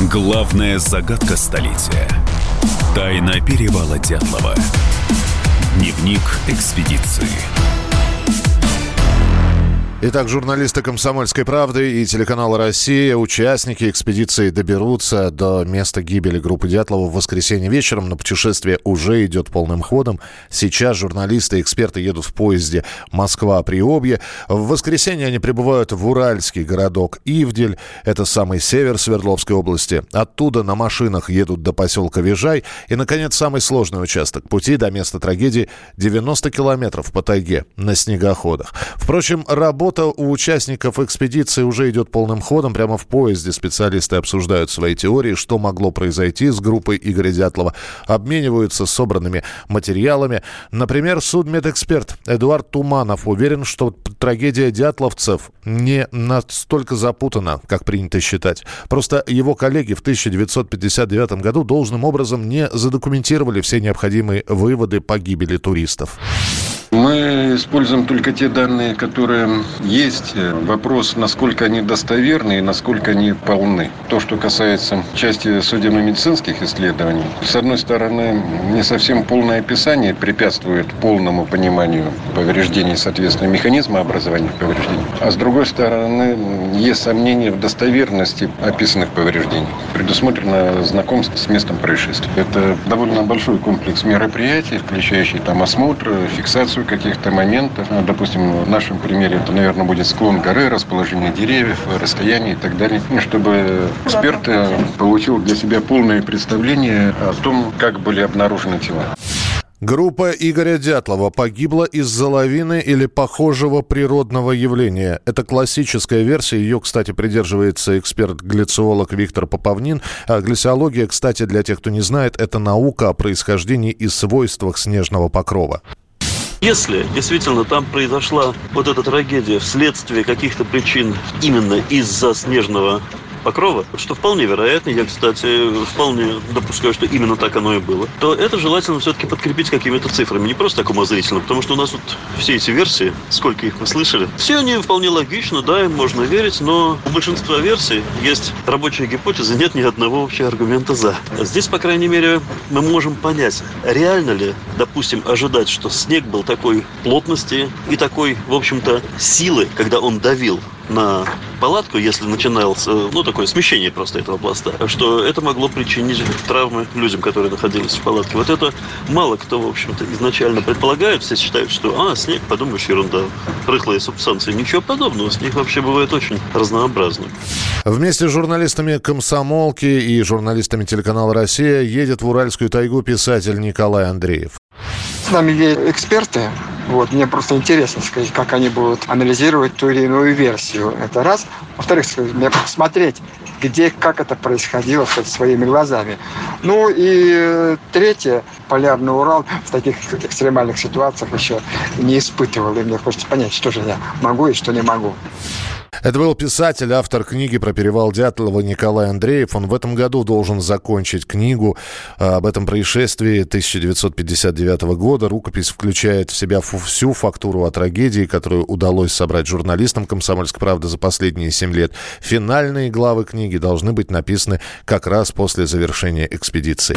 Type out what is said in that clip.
Главная загадка столетия. Тайна перевала Дятлова. Дневник экспедиции. Итак, журналисты «Комсомольской правды» и телеканала «Россия», участники экспедиции доберутся до места гибели группы Дятлова в воскресенье вечером, но путешествие уже идет полным ходом. Сейчас журналисты и эксперты едут в поезде Москва-Приобье. В воскресенье они прибывают в уральский городок Ивдель, это самый север Свердловской области. Оттуда на машинах едут до поселка Вижай. И, наконец, самый сложный участок пути до места трагедии 90 километров по тайге на снегоходах. Впрочем, работа Работа у участников экспедиции уже идет полным ходом. Прямо в поезде специалисты обсуждают свои теории, что могло произойти с группой Игоря Дятлова. Обмениваются собранными материалами. Например, судмедэксперт Эдуард Туманов уверен, что трагедия дятловцев не настолько запутана, как принято считать. Просто его коллеги в 1959 году должным образом не задокументировали все необходимые выводы по гибели туристов. Мы используем только те данные, которые есть. Вопрос, насколько они достоверны и насколько они полны. То, что касается части судебно-медицинских исследований, с одной стороны, не совсем полное описание препятствует полному пониманию повреждений, соответственно, механизма образования повреждений. А с другой стороны, есть сомнения в достоверности описанных повреждений. Предусмотрено знакомство с местом происшествия. Это довольно большой комплекс мероприятий, включающий там осмотр, фиксацию фиксацию каких-то моментов. Ну, допустим, в нашем примере это, наверное, будет склон горы, расположение деревьев, расстояние и так далее. Ну, чтобы эксперт получил для себя полное представление о том, как были обнаружены тела. Группа Игоря Дятлова погибла из-за лавины или похожего природного явления. Это классическая версия. Ее, кстати, придерживается эксперт-глициолог Виктор Поповнин. А глициология, кстати, для тех, кто не знает, это наука о происхождении и свойствах снежного покрова. Если действительно там произошла вот эта трагедия вследствие каких-то причин именно из-за снежного покрова, что вполне вероятно, я, кстати, вполне допускаю, что именно так оно и было, то это желательно все-таки подкрепить какими-то цифрами, не просто так умозрительно, потому что у нас вот все эти версии, сколько их мы слышали, все они вполне логично, да, им можно верить, но у большинства версий есть рабочая гипотеза, нет ни одного вообще аргумента «за». Здесь, по крайней мере, мы можем понять, реально ли, допустим, ожидать, что снег был такой плотности и такой, в общем-то, силы, когда он давил на палатку, если начиналось, ну, такое смещение просто этого пласта, что это могло причинить травмы людям, которые находились в палатке. Вот это мало кто, в общем-то, изначально предполагает. Все считают, что, а, снег, подумаешь, ерунда, рыхлые субстанции. Ничего подобного. Снег вообще бывает очень разнообразным. Вместе с журналистами «Комсомолки» и журналистами телеканала «Россия» едет в Уральскую тайгу писатель Николай Андреев. Нами есть эксперты, вот, мне просто интересно сказать, как они будут анализировать ту или иную версию. Это раз. Во-вторых, мне посмотреть, где, как это происходило сказать, своими глазами. Ну и третье, полярный Урал в таких экстремальных ситуациях еще не испытывал. И мне хочется понять, что же я могу и что не могу. Это был писатель, автор книги про перевал Дятлова Николай Андреев. Он в этом году должен закончить книгу а, об этом происшествии 1959 года. Рукопись включает в себя всю фактуру о трагедии, которую удалось собрать журналистам «Комсомольской правды» за последние семь лет. Финальные главы книги должны быть написаны как раз после завершения экспедиции.